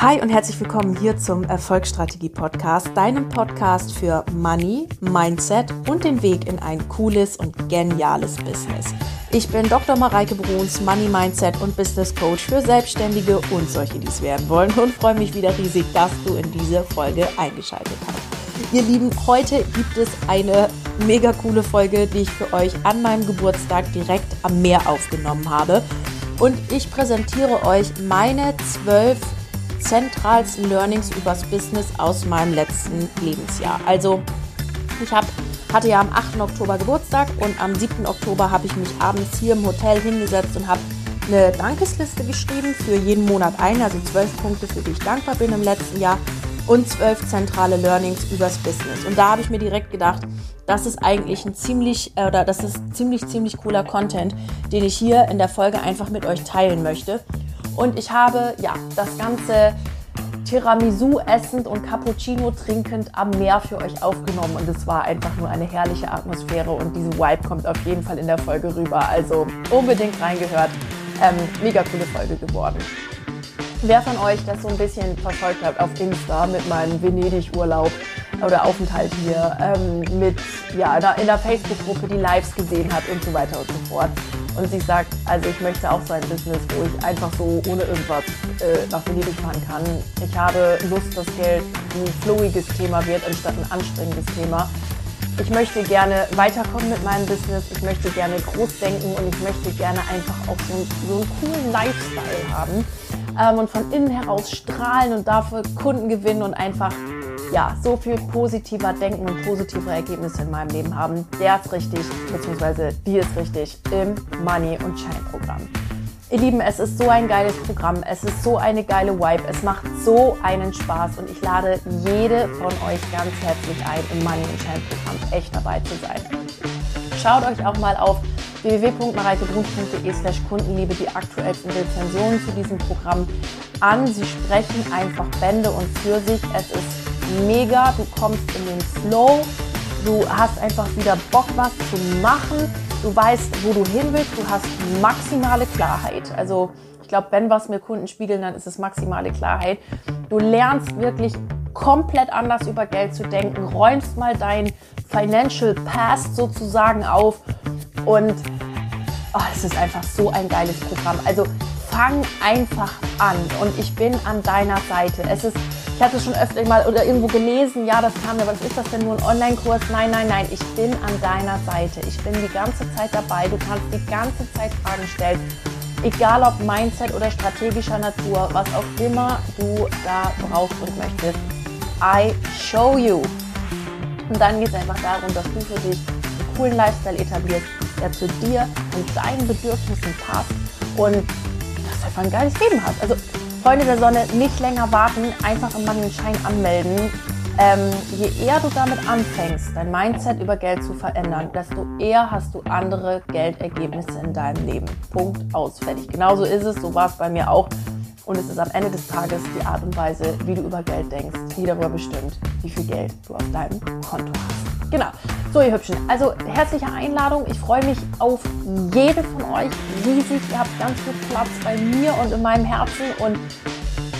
Hi und herzlich willkommen hier zum Erfolgsstrategie Podcast, deinem Podcast für Money, Mindset und den Weg in ein cooles und geniales Business. Ich bin Dr. Mareike Bruns, Money Mindset und Business Coach für Selbstständige und solche, die es werden wollen und freue mich wieder riesig, dass du in diese Folge eingeschaltet hast. Ihr Lieben, heute gibt es eine mega coole Folge, die ich für euch an meinem Geburtstag direkt am Meer aufgenommen habe. Und ich präsentiere euch meine zwölf zentralsten Learnings übers Business aus meinem letzten Lebensjahr. Also ich hab, hatte ja am 8. Oktober Geburtstag und am 7. Oktober habe ich mich abends hier im Hotel hingesetzt und habe eine Dankesliste geschrieben für jeden Monat ein, also zwölf Punkte, für die ich dankbar bin im letzten Jahr und zwölf zentrale Learnings übers Business. Und da habe ich mir direkt gedacht, das ist eigentlich ein ziemlich, äh, oder das ist ziemlich, ziemlich cooler Content, den ich hier in der Folge einfach mit euch teilen möchte. Und ich habe ja das ganze Tiramisu essend und Cappuccino trinkend am Meer für euch aufgenommen und es war einfach nur eine herrliche Atmosphäre und diese Vibe kommt auf jeden Fall in der Folge rüber. Also unbedingt reingehört. Ähm, mega coole Folge geworden. Wer von euch das so ein bisschen verfolgt hat auf Insta mit meinem Venedig-Urlaub oder Aufenthalt hier, ähm, mit ja, in der Facebook-Gruppe die Lives gesehen hat und so weiter und so fort und sie sagt, also ich möchte auch so ein Business, wo ich einfach so ohne irgendwas äh, nach Venedig fahren kann. Ich habe Lust, dass Geld ein flowiges Thema wird, anstatt ein anstrengendes Thema. Ich möchte gerne weiterkommen mit meinem Business, ich möchte gerne groß denken und ich möchte gerne einfach auch so, so einen coolen Lifestyle haben ähm, und von innen heraus strahlen und dafür Kunden gewinnen und einfach ja, so viel positiver denken und positive Ergebnisse in meinem Leben haben, der ist richtig, beziehungsweise die ist richtig im Money und Shine Programm. Ihr Lieben, es ist so ein geiles Programm, es ist so eine geile Vibe, es macht so einen Spaß und ich lade jede von euch ganz herzlich ein, im Money und Shine Programm echt dabei zu sein. Schaut euch auch mal auf www.mareikebrun.de slash Kundenliebe die aktuellsten Rezensionen zu diesem Programm an. Sie sprechen einfach Bände und für sich. Es ist mega, du kommst in den Flow, du hast einfach wieder Bock, was zu machen, du weißt, wo du hin willst, du hast maximale Klarheit. Also ich glaube, wenn was mir Kunden spiegeln, dann ist es maximale Klarheit. Du lernst wirklich komplett anders über Geld zu denken, räumst mal dein Financial Past sozusagen auf und oh, es ist einfach so ein geiles Programm. Also fang einfach an und ich bin an deiner Seite. Es ist ich hatte schon öfter mal oder irgendwo gelesen, ja, das kam mir, was ist das denn nur ein Online-Kurs? Nein, nein, nein, ich bin an deiner Seite. Ich bin die ganze Zeit dabei. Du kannst die ganze Zeit Fragen stellen. Egal ob Mindset oder strategischer Natur, was auch immer du da brauchst und möchtest. I show you. Und dann geht es einfach darum, dass du für dich einen coolen Lifestyle etablierst, der zu dir und deinen Bedürfnissen passt und das einfach ein geiles Leben hast. Also Freunde der Sonne, nicht länger warten, einfach im Money Schein anmelden. Ähm, je eher du damit anfängst, dein Mindset über Geld zu verändern, desto eher hast du andere Geldergebnisse in deinem Leben. Punkt aus, fertig. Genauso ist es, so war es bei mir auch. Und es ist am Ende des Tages die Art und Weise, wie du über Geld denkst, die darüber bestimmt, wie viel Geld du auf deinem Konto hast. Genau. So, ihr Hübschen. Also, herzliche Einladung. Ich freue mich auf jede von euch riesig. Ihr habt ganz viel Platz bei mir und in meinem Herzen. Und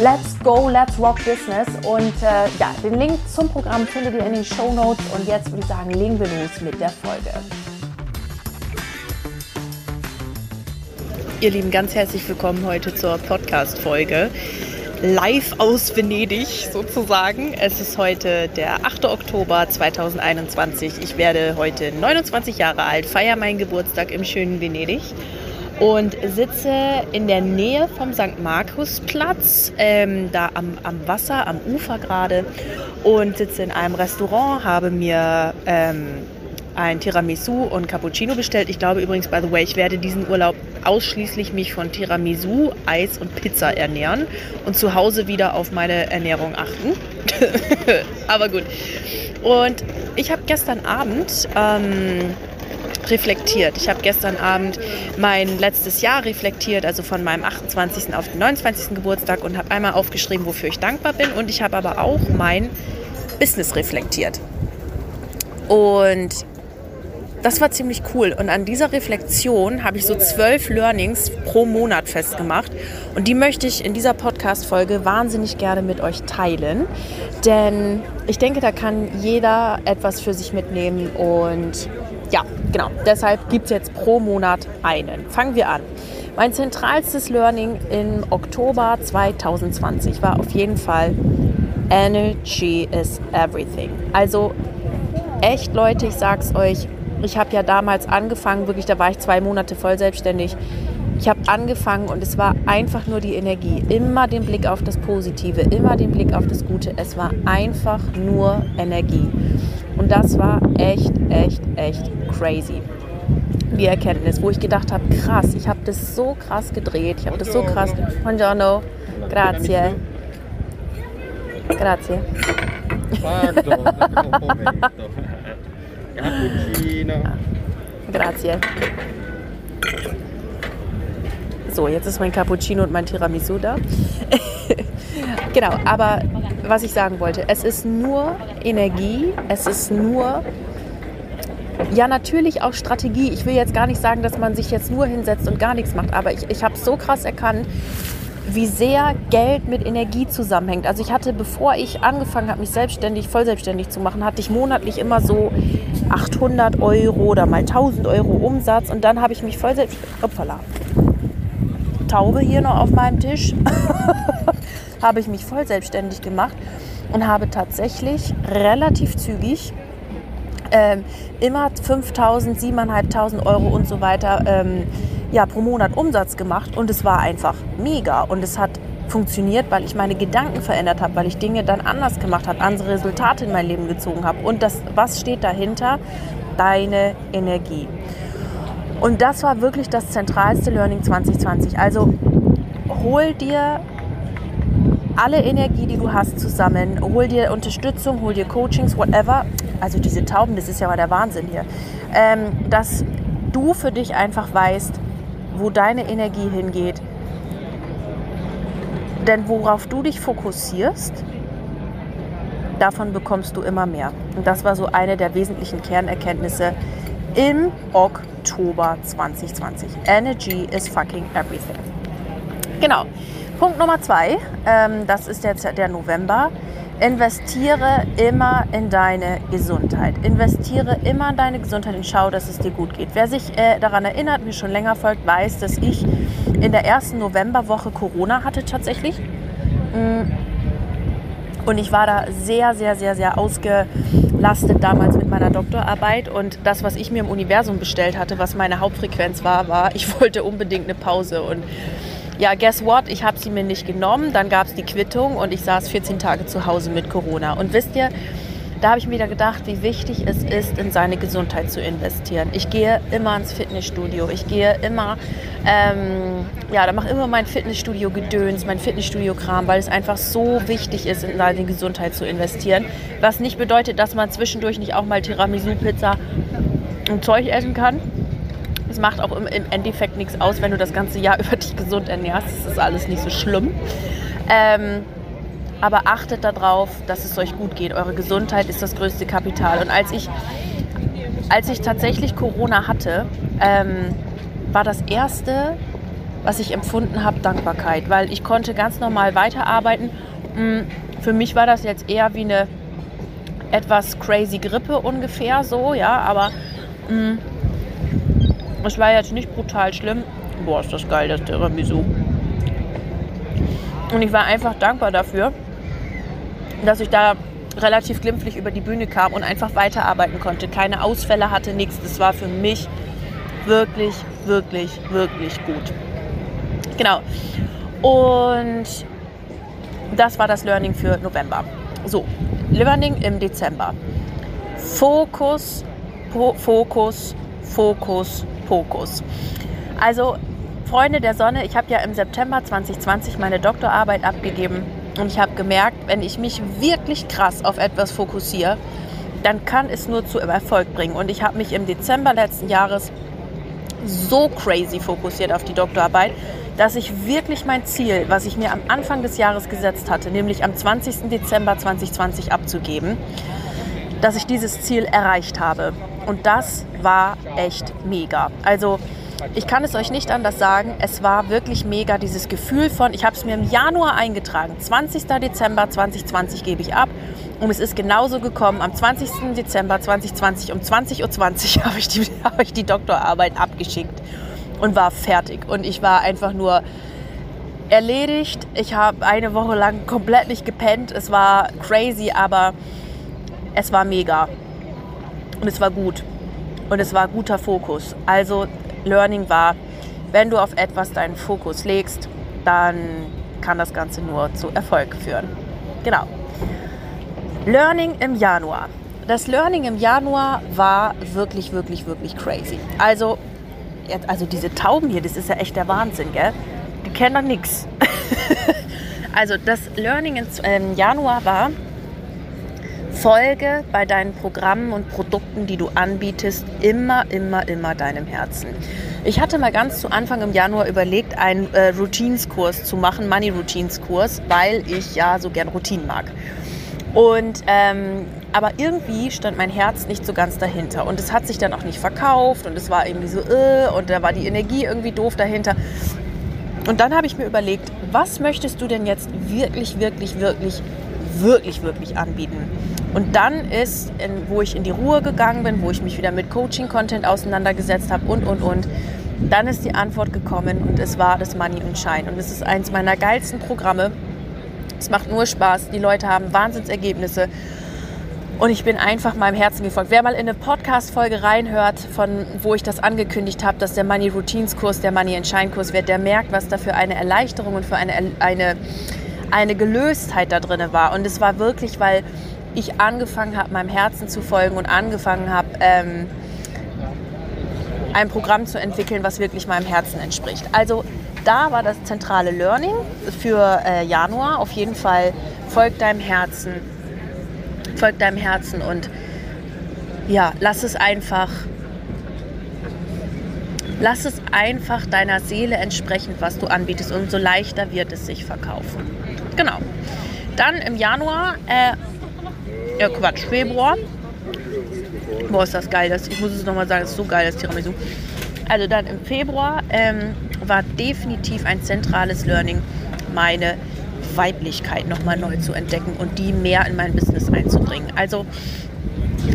let's go, let's rock business. Und äh, ja, den Link zum Programm findet ihr in den Show Notes. Und jetzt würde ich sagen, legen wir los mit der Folge. Ihr Lieben, ganz herzlich willkommen heute zur Podcast-Folge. Live aus Venedig sozusagen. Es ist heute der 8. Oktober 2021. Ich werde heute 29 Jahre alt, feiere meinen Geburtstag im schönen Venedig und sitze in der Nähe vom St. Markusplatz, ähm, da am, am Wasser, am Ufer gerade und sitze in einem Restaurant, habe mir ähm, ein Tiramisu und Cappuccino bestellt. Ich glaube übrigens, by the way, ich werde diesen Urlaub ausschließlich mich von Tiramisu, Eis und Pizza ernähren und zu Hause wieder auf meine Ernährung achten. Aber gut. Und ich habe gestern Abend ähm, reflektiert. Ich habe gestern Abend mein letztes Jahr reflektiert, also von meinem 28. auf den 29. Geburtstag und habe einmal aufgeschrieben, wofür ich dankbar bin. Und ich habe aber auch mein Business reflektiert. Und das war ziemlich cool. Und an dieser Reflexion habe ich so zwölf Learnings pro Monat festgemacht. Und die möchte ich in dieser Podcast-Folge wahnsinnig gerne mit euch teilen. Denn ich denke, da kann jeder etwas für sich mitnehmen. Und ja, genau. Deshalb gibt es jetzt pro Monat einen. Fangen wir an. Mein zentralstes Learning im Oktober 2020 war auf jeden Fall Energy is everything. Also echt Leute, ich sag's euch, ich habe ja damals angefangen, wirklich, da war ich zwei Monate voll selbstständig. Ich habe angefangen und es war einfach nur die Energie. Immer den Blick auf das Positive, immer den Blick auf das Gute. Es war einfach nur Energie. Und das war echt, echt, echt crazy die Erkenntnis, wo ich gedacht habe, krass, ich habe das so krass gedreht, ich habe das so krass. Buongiorno, grazie. Grazie. Grazie. So, jetzt ist mein Cappuccino und mein Tiramisu da. genau, aber was ich sagen wollte, es ist nur Energie, es ist nur ja, natürlich auch Strategie. Ich will jetzt gar nicht sagen, dass man sich jetzt nur hinsetzt und gar nichts macht, aber ich, ich habe so krass erkannt, wie sehr Geld mit Energie zusammenhängt. Also ich hatte, bevor ich angefangen habe, mich selbstständig, voll selbstständig zu machen, hatte ich monatlich immer so 800 Euro oder mal 1000 Euro Umsatz und dann habe ich mich voll selbstständig... Opfala. Taube hier noch auf meinem Tisch. habe ich mich voll selbstständig gemacht und habe tatsächlich relativ zügig ähm, immer 5.000, 7.500 Euro und so weiter ähm, ja, pro Monat Umsatz gemacht und es war einfach mega und es hat funktioniert, weil ich meine Gedanken verändert habe, weil ich Dinge dann anders gemacht habe, andere Resultate in mein Leben gezogen habe. Und das, was steht dahinter? Deine Energie. Und das war wirklich das zentralste Learning 2020. Also hol dir alle Energie, die du hast, zusammen. Hol dir Unterstützung, hol dir Coachings, whatever also diese Tauben, das ist ja mal der Wahnsinn hier, ähm, dass du für dich einfach weißt, wo deine Energie hingeht. Denn worauf du dich fokussierst, davon bekommst du immer mehr. Und das war so eine der wesentlichen Kernerkenntnisse im Oktober 2020. Energy is fucking everything. Genau. Punkt Nummer zwei, ähm, das ist jetzt der November. Investiere immer in deine Gesundheit. Investiere immer in deine Gesundheit und schau, dass es dir gut geht. Wer sich äh, daran erinnert, mir schon länger folgt, weiß, dass ich in der ersten Novemberwoche Corona hatte tatsächlich. Mm. Und ich war da sehr, sehr, sehr, sehr ausgelastet damals mit meiner Doktorarbeit. Und das, was ich mir im Universum bestellt hatte, was meine Hauptfrequenz war, war, ich wollte unbedingt eine Pause. Und ja, guess what? Ich habe sie mir nicht genommen. Dann gab es die Quittung und ich saß 14 Tage zu Hause mit Corona. Und wisst ihr, da habe ich mir wieder gedacht, wie wichtig es ist, in seine Gesundheit zu investieren. Ich gehe immer ins Fitnessstudio. Ich gehe immer, ähm, ja, da mache immer mein Fitnessstudio-Gedöns, mein Fitnessstudio-Kram, weil es einfach so wichtig ist, in seine Gesundheit zu investieren. Was nicht bedeutet, dass man zwischendurch nicht auch mal Tiramisu-Pizza und Zeug essen kann es macht auch im, Endeffekt nichts aus, wenn du das ganze Jahr über dich gesund ernährst. Das ist alles nicht so schlimm. Ähm, aber achtet darauf, dass es euch gut geht. Eure Gesundheit ist das größte Kapital. Und als ich, als ich tatsächlich Corona hatte, ähm, war das Erste, was ich empfunden habe, Dankbarkeit. Weil ich konnte ganz normal weiterarbeiten. Mm, für mich war das jetzt eher wie eine etwas crazy Grippe ungefähr so, ja, aber mh, mm, es war jetzt nicht brutal schlimm. Boah, ist das geil, das Tiramisu. Und ich war einfach dankbar dafür, dass ich da relativ glimpflich über die Bühne kam und einfach weiterarbeiten konnte. Keine Ausfälle hatte, nichts. Das war für mich wirklich, wirklich, wirklich gut. Genau. Und das war das Learning für November. So, Learning im Dezember. Fokus, Fokus, Fokus, Fokus. Also Freunde der Sonne, ich habe ja im September 2020 meine Doktorarbeit abgegeben und ich habe gemerkt, wenn ich mich wirklich krass auf etwas fokussiere, dann kann es nur zu Erfolg bringen. Und ich habe mich im Dezember letzten Jahres so crazy fokussiert auf die Doktorarbeit, dass ich wirklich mein Ziel, was ich mir am Anfang des Jahres gesetzt hatte, nämlich am 20. Dezember 2020 abzugeben, dass ich dieses Ziel erreicht habe. Und das war echt mega. Also ich kann es euch nicht anders sagen, es war wirklich mega, dieses Gefühl von, ich habe es mir im Januar eingetragen, 20. Dezember 2020 gebe ich ab und es ist genauso gekommen. Am 20. Dezember 2020 um 20.20 Uhr 20 habe ich, hab ich die Doktorarbeit abgeschickt und war fertig. Und ich war einfach nur erledigt. Ich habe eine Woche lang komplett nicht gepennt. Es war crazy, aber es war mega. Und es war gut. Und es war guter Fokus. Also Learning war, wenn du auf etwas deinen Fokus legst, dann kann das Ganze nur zu Erfolg führen. Genau. Learning im Januar. Das Learning im Januar war wirklich, wirklich, wirklich crazy. Also, also diese Tauben hier, das ist ja echt der Wahnsinn, gell? Die kennen doch nichts. Also das Learning im Januar war, Folge bei deinen Programmen und Produkten, die du anbietest, immer, immer, immer deinem Herzen. Ich hatte mal ganz zu Anfang im Januar überlegt, einen äh, Routines-Kurs zu machen, Money Routines-Kurs, weil ich ja so gern Routinen mag. Und ähm, aber irgendwie stand mein Herz nicht so ganz dahinter und es hat sich dann auch nicht verkauft und es war irgendwie so äh, und da war die Energie irgendwie doof dahinter. Und dann habe ich mir überlegt, was möchtest du denn jetzt wirklich, wirklich, wirklich, wirklich, wirklich anbieten? Und dann ist, in, wo ich in die Ruhe gegangen bin, wo ich mich wieder mit Coaching-Content auseinandergesetzt habe und, und, und, dann ist die Antwort gekommen und es war das Money und Shine. Und es ist eins meiner geilsten Programme. Es macht nur Spaß. Die Leute haben Wahnsinnsergebnisse. Und ich bin einfach meinem Herzen gefolgt. Wer mal in eine Podcast-Folge reinhört, von wo ich das angekündigt habe, dass der Money Routines Kurs der Money Shine Kurs wird, der merkt, was da für eine Erleichterung und für eine, eine, eine Gelöstheit da drin war. Und es war wirklich, weil ich angefangen habe, meinem Herzen zu folgen und angefangen habe, ähm, ein Programm zu entwickeln, was wirklich meinem Herzen entspricht. Also da war das zentrale Learning für äh, Januar. Auf jeden Fall folgt deinem Herzen, folgt deinem Herzen und ja, lass es einfach, lass es einfach deiner Seele entsprechend, was du anbietest, umso leichter wird es sich verkaufen. Genau. Dann im Januar äh, ja Quatsch, Februar. Boah, ist das geil. Das, ich muss es nochmal sagen, es ist so geil, das Tiramisu. Also dann im Februar ähm, war definitiv ein zentrales Learning, meine Weiblichkeit nochmal neu zu entdecken und die mehr in mein Business einzubringen. Also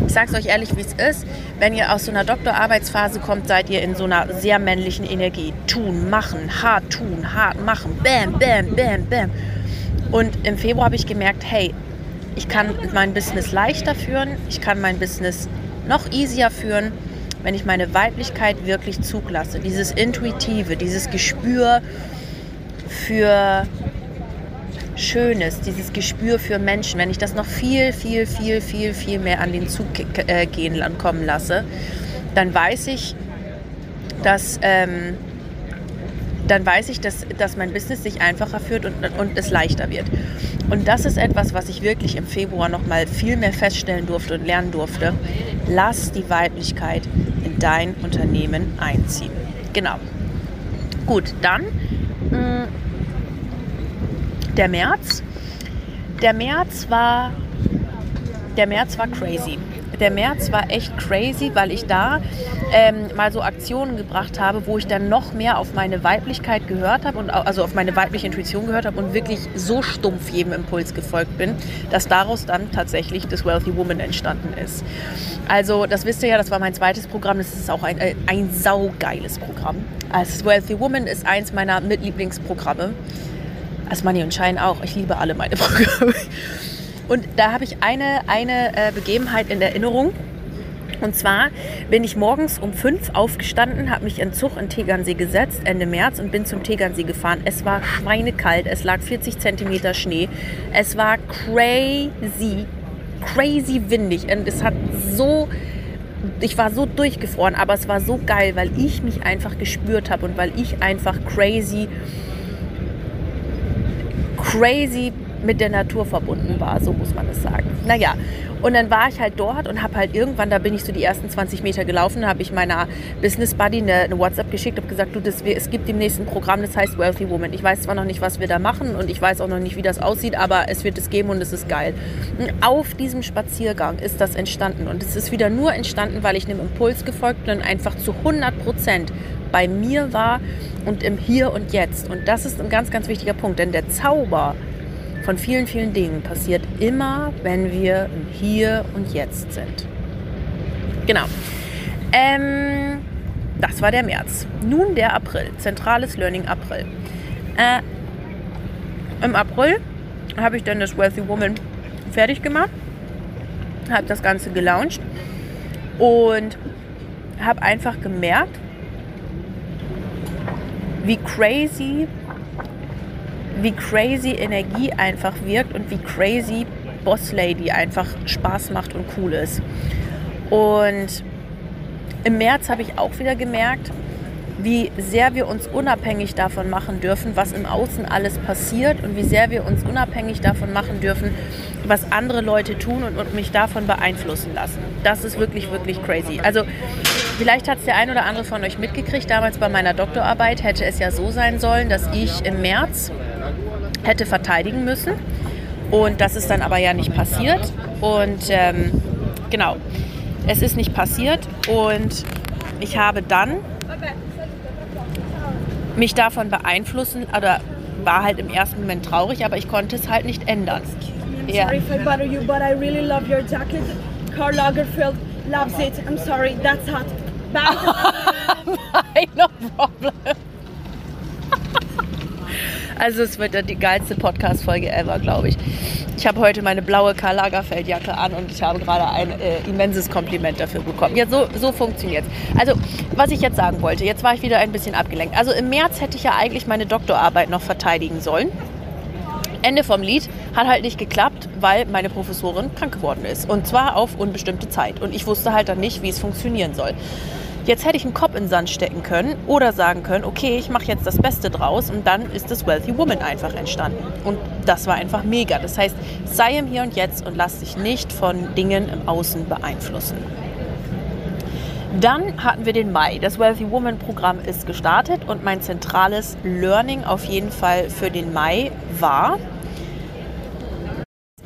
ich sage es euch ehrlich, wie es ist. Wenn ihr aus so einer Doktorarbeitsphase kommt, seid ihr in so einer sehr männlichen Energie. Tun, machen, hart tun, hart machen. Bam, bam, bam, bam. Und im Februar habe ich gemerkt, hey, ich kann mein Business leichter führen, ich kann mein Business noch easier führen, wenn ich meine Weiblichkeit wirklich zulasse. Dieses Intuitive, dieses Gespür für Schönes, dieses Gespür für Menschen, wenn ich das noch viel, viel, viel, viel, viel mehr an den Zug äh, gehen kommen lasse, dann weiß ich, dass ähm, dann weiß ich, dass, dass mein Business sich einfacher führt und, und es leichter wird. Und das ist etwas, was ich wirklich im Februar noch mal viel mehr feststellen durfte und lernen durfte. Lass die Weiblichkeit in dein Unternehmen einziehen. Genau. Gut, dann mh, mm, der März. Der März war der März war crazy der März war echt crazy, weil ich da ähm, mal so Aktionen gebracht habe, wo ich dann noch mehr auf meine Weiblichkeit gehört habe und also auf meine weibliche Intuition gehört habe und wirklich so stumpf jedem Impuls gefolgt bin, dass daraus dann tatsächlich das Wealthy Woman entstanden ist. Also das wisst ihr ja, das war mein zweites Programm. Das ist auch ein, äh, ein saugeiles Programm. Also das Wealthy Woman ist eins meiner Mitlieblingsprogramme. Als Money und Shine auch. Ich liebe alle meine Programme. Und da habe ich eine, eine äh, Begebenheit in Erinnerung. Und zwar bin ich morgens um fünf aufgestanden, habe mich in Zug in Tegernsee gesetzt, Ende März, und bin zum Tegernsee gefahren. Es war schweinekalt, es lag 40 Zentimeter Schnee. Es war crazy, crazy windig. Und es hat so, ich war so durchgefroren, aber es war so geil, weil ich mich einfach gespürt habe und weil ich einfach crazy, crazy mit der Natur verbunden war, so muss man es sagen. Naja, Und dann war ich halt dort und habe halt irgendwann, da bin ich so die ersten 20 Meter gelaufen, habe ich meiner Business Buddy eine, eine WhatsApp geschickt, habe gesagt, du, das, es gibt im nächsten Programm, das heißt Wealthy Woman. Ich weiß zwar noch nicht, was wir da machen und ich weiß auch noch nicht, wie das aussieht, aber es wird es geben und es ist geil. Und auf diesem Spaziergang ist das entstanden und es ist wieder nur entstanden, weil ich einem Impuls gefolgt bin und einfach zu 100 Prozent bei mir war und im Hier und Jetzt. Und das ist ein ganz, ganz wichtiger Punkt, denn der Zauber von vielen, vielen Dingen passiert immer, wenn wir Hier und Jetzt sind. Genau. Ähm, das war der März. Nun der April. Zentrales Learning April. Äh, Im April habe ich dann das Wealthy Woman fertig gemacht, habe das Ganze gelauncht und habe einfach gemerkt, wie crazy wie crazy Energie einfach wirkt und wie crazy Boss Lady einfach Spaß macht und cool ist. Und im März habe ich auch wieder gemerkt, wie sehr wir uns unabhängig davon machen dürfen, was im Außen alles passiert und wie sehr wir uns unabhängig davon machen dürfen, was andere Leute tun und, mich davon beeinflussen lassen. Das ist wirklich, wirklich crazy. Also vielleicht hat es der ein oder andere von euch mitgekriegt, damals bei meiner Doktorarbeit hätte es ja so sein sollen, dass ich im März hätte verteidigen müssen. Und das ist dann aber ja nicht passiert. Und ähm, genau, es ist nicht passiert. Und ich habe dann mich davon beeinflussen, oder war halt im ersten Moment traurig, aber ich konnte es halt nicht ändern. I'm sorry if I bother you, but I really love your jacket. Karl Lagerfeld loves it. I'm sorry, that's hot. Bye. no problem. Also es wird dann die geilste Podcast-Folge ever, glaube ich. Ich habe heute meine blaue Karl Lagerfeld-Jacke an und ich habe gerade ein äh, immenses Kompliment dafür bekommen. Ja, so, so funktioniert es. Also, was ich jetzt sagen wollte, jetzt war ich wieder ein bisschen abgelenkt. Also im März hätte ich ja eigentlich meine Doktorarbeit noch verteidigen sollen. Ende vom Lied hat halt nicht geklappt, weil meine Professorin krank geworden ist. Und zwar auf unbestimmte Zeit. Und ich wusste halt dann nicht, wie es funktionieren soll. Jetzt hätte ich einen Kopf in den Sand stecken können oder sagen können, okay, ich mache jetzt das Beste draus und dann ist das Wealthy Woman einfach entstanden. Und das war einfach mega. Das heißt, sei im Hier und Jetzt und lass dich nicht von Dingen im Außen beeinflussen. Dann hatten wir den Mai. Das Wealthy Woman Programm ist gestartet und mein zentrales Learning auf jeden Fall für den Mai war,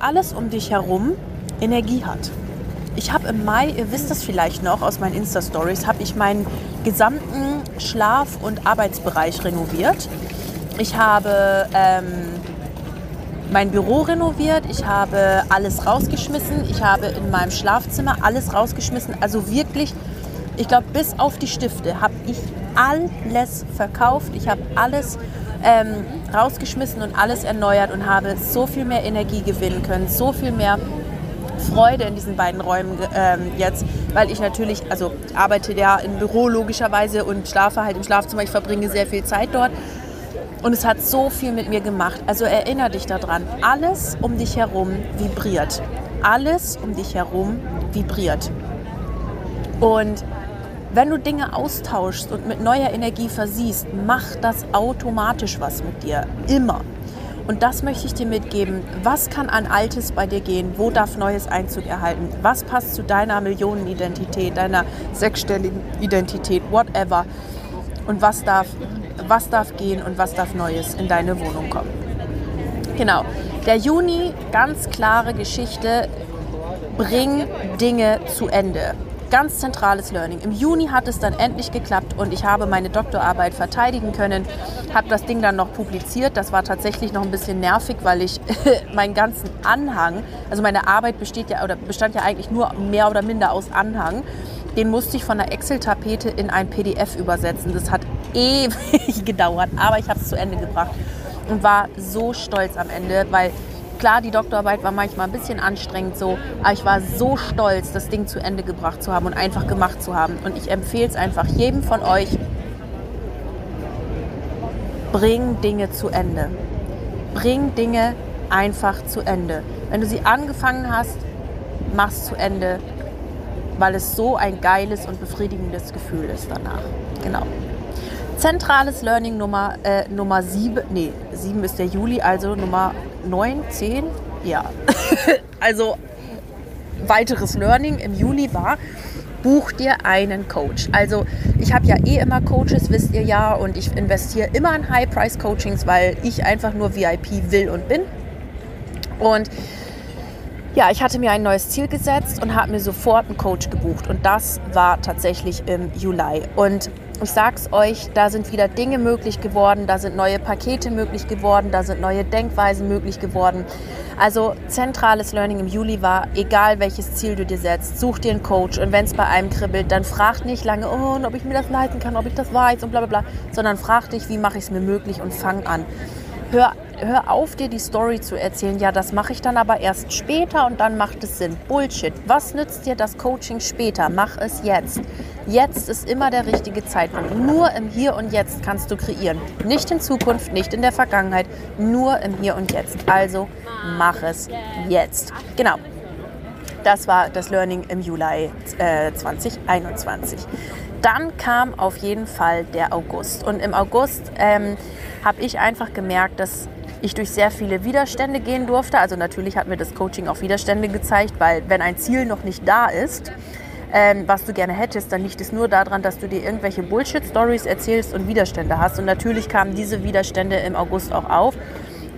alles um dich herum Energie hat. Ich habe im Mai, ihr wisst das vielleicht noch aus meinen Insta-Stories, habe ich meinen gesamten Schlaf- und Arbeitsbereich renoviert. Ich habe ähm, mein Büro renoviert, ich habe alles rausgeschmissen, ich habe in meinem Schlafzimmer alles rausgeschmissen. Also wirklich, ich glaube, bis auf die Stifte habe ich alles verkauft. Ich habe alles ähm, rausgeschmissen und alles erneuert und habe so viel mehr Energie gewinnen können, so viel mehr Freude in diesen beiden Räumen ähm, jetzt, weil ich natürlich, also arbeite ja im Büro logischerweise und schlafe halt im Schlafzimmer. Ich verbringe sehr viel Zeit dort. Und es hat so viel mit mir gemacht. Also erinnere dich daran, alles um dich herum vibriert. Alles um dich herum vibriert. Und wenn du Dinge austauschst und mit neuer Energie versiehst, macht das automatisch was mit dir. Immer. Und das möchte ich dir mitgeben. Was kann an Altes bei dir gehen? Wo darf Neues Einzug erhalten? Was passt zu deiner Millionenidentität, deiner sechsstelligen Identität, whatever? Und was darf, was darf gehen und was darf Neues in deine Wohnung kommen? Genau. Der Juni, ganz klare Geschichte. Bring Dinge zu Ende ganz zentrales Learning. Im Juni hat es dann endlich geklappt und ich habe meine Doktorarbeit verteidigen können, habe das Ding dann noch publiziert. Das war tatsächlich noch ein bisschen nervig, weil ich meinen ganzen Anhang, also meine Arbeit besteht ja oder bestand ja eigentlich nur mehr oder minder aus Anhang. Den musste ich von der Excel-Tapete in ein PDF übersetzen. Das hat ewig gedauert, aber ich habe es zu Ende gebracht und war so stolz am Ende, weil Klar, die Doktorarbeit war manchmal ein bisschen anstrengend so, aber ich war so stolz, das Ding zu Ende gebracht zu haben und einfach gemacht zu haben. Und ich empfehle es einfach jedem von euch, bring Dinge zu Ende. Bring Dinge einfach zu Ende. Wenn du sie angefangen hast, mach es zu Ende, weil es so ein geiles und befriedigendes Gefühl ist danach. Genau. Zentrales Learning Nummer, äh, Nummer 7, nee, 7 ist der Juli, also Nummer 9, 10, ja. also weiteres Learning im Juli war, buch dir einen Coach. Also ich habe ja eh immer Coaches, wisst ihr ja, und ich investiere immer in High-Price-Coachings, weil ich einfach nur VIP will und bin. Und ja, ich hatte mir ein neues Ziel gesetzt und habe mir sofort einen Coach gebucht. Und das war tatsächlich im Juli. Und ich sag's euch, da sind wieder Dinge möglich geworden, da sind neue Pakete möglich geworden, da sind neue Denkweisen möglich geworden. Also zentrales Learning im Juli war, egal welches Ziel du dir setzt, such dir einen Coach und wenn es bei einem kribbelt, dann frag nicht lange, oh, ob ich mir das leiten kann, ob ich das weiß und bla bla bla, sondern frag dich, wie mache ich es mir möglich und fang an. Hör hör auf, dir die Story zu erzählen. Ja, das mache ich dann aber erst später und dann macht es Sinn. Bullshit. Was nützt dir das Coaching später? Mach es jetzt. Jetzt ist immer der richtige Zeitpunkt. Nur im Hier und Jetzt kannst du kreieren. Nicht in Zukunft, nicht in der Vergangenheit, nur im Hier und Jetzt. Also mach es jetzt. Genau. Das war das Learning im Juli äh, 2021. Dann kam auf jeden Fall der August. Und im August ähm, habe ich einfach gemerkt, dass ich durch sehr viele Widerstände gehen durfte. Also natürlich hat mir das Coaching auch Widerstände gezeigt, weil wenn ein Ziel noch nicht da ist, ähm, was du gerne hättest, dann liegt es nur daran, dass du dir irgendwelche Bullshit-Stories erzählst und Widerstände hast. Und natürlich kamen diese Widerstände im August auch auf.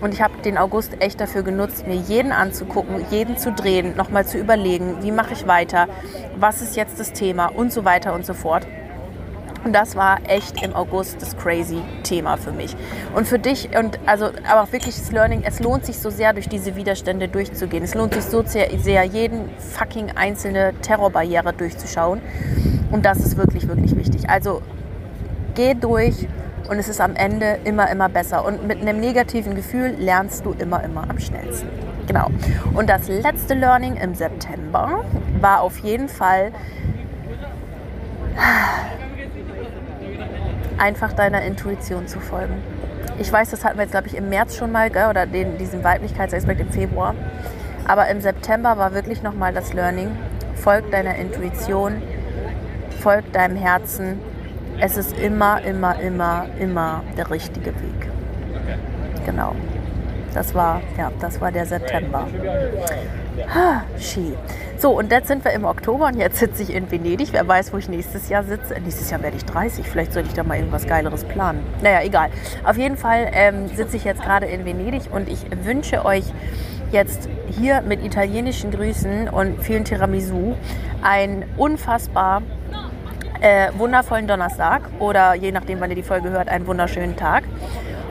Und ich habe den August echt dafür genutzt, mir jeden anzugucken, jeden zu drehen, nochmal zu überlegen, wie mache ich weiter, was ist jetzt das Thema und so weiter und so fort. Und das war echt im August das crazy Thema für mich. Und für dich, und also, aber auch wirklich das Learning, es lohnt sich so sehr, durch diese Widerstände durchzugehen. Es lohnt sich so sehr, sehr jeden fucking einzelne Terrorbarriere durchzuschauen. Und das ist wirklich, wirklich wichtig. Also geh durch und es ist am Ende immer, immer besser. Und mit einem negativen Gefühl lernst du immer, immer am schnellsten. Genau. Und das letzte Learning im September war auf jeden Fall einfach deiner Intuition zu folgen. Ich weiß, das hatten wir jetzt, glaube ich, im März schon mal, gell? oder den, diesen Weiblichkeitsaspekt im Februar. Aber im September war wirklich nochmal das Learning. Folg deiner Intuition, folg deinem Herzen. Es ist immer, immer, immer, immer der richtige Weg. Genau. Das war, ja, das war der September. Ha, Ski. So, und jetzt sind wir im Oktober und jetzt sitze ich in Venedig. Wer weiß, wo ich nächstes Jahr sitze. Nächstes Jahr werde ich 30. Vielleicht sollte ich da mal irgendwas Geileres planen. Naja, egal. Auf jeden Fall ähm, sitze ich jetzt gerade in Venedig und ich wünsche euch jetzt hier mit italienischen Grüßen und vielen Tiramisu einen unfassbar äh, wundervollen Donnerstag oder je nachdem, wann ihr die Folge hört, einen wunderschönen Tag.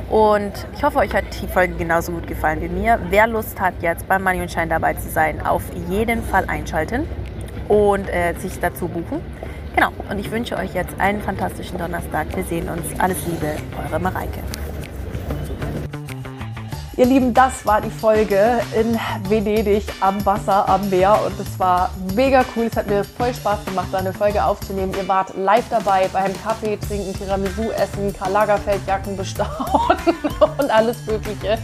Und ich hoffe, euch hat die Folge genauso gut gefallen wie mir. Wer Lust hat, jetzt beim Money und Shine dabei zu sein, auf jeden Fall einschalten und äh, sich dazu buchen. Genau, und ich wünsche euch jetzt einen fantastischen Donnerstag. Wir sehen uns. Alles Liebe, eure Mareike. Ihr Lieben, das war die Folge in Venedig am Wasser, am Meer und es war mega cool. Es hat mir voll Spaß gemacht, da eine Folge aufzunehmen. Ihr wart live dabei beim Kaffee trinken, Tiramisu essen, Karl Lagerfeld Jacken bestaunen und alles Mögliche.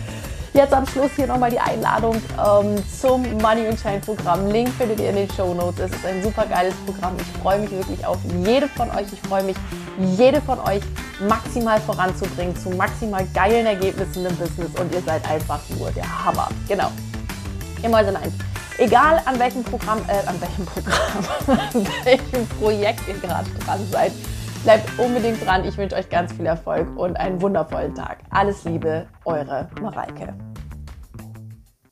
Jetzt am Schluss hier nochmal die Einladung ähm, zum Money and Shine Programm. Link findet ihr in den Show Notes. Es ist ein super geiles Programm. Ich freue mich wirklich auf jede von euch. Ich freue mich, jede von euch maximal voranzubringen zu maximal geilen Ergebnissen im Business. Und ihr seid einfach nur der Hammer. Genau. Immer so eins. Egal an welchem Programm, äh, an welchem Programm, an welchem Projekt ihr gerade dran seid, bleibt unbedingt dran. Ich wünsche euch ganz viel Erfolg und einen wundervollen Tag. Alles Liebe, eure Mareike.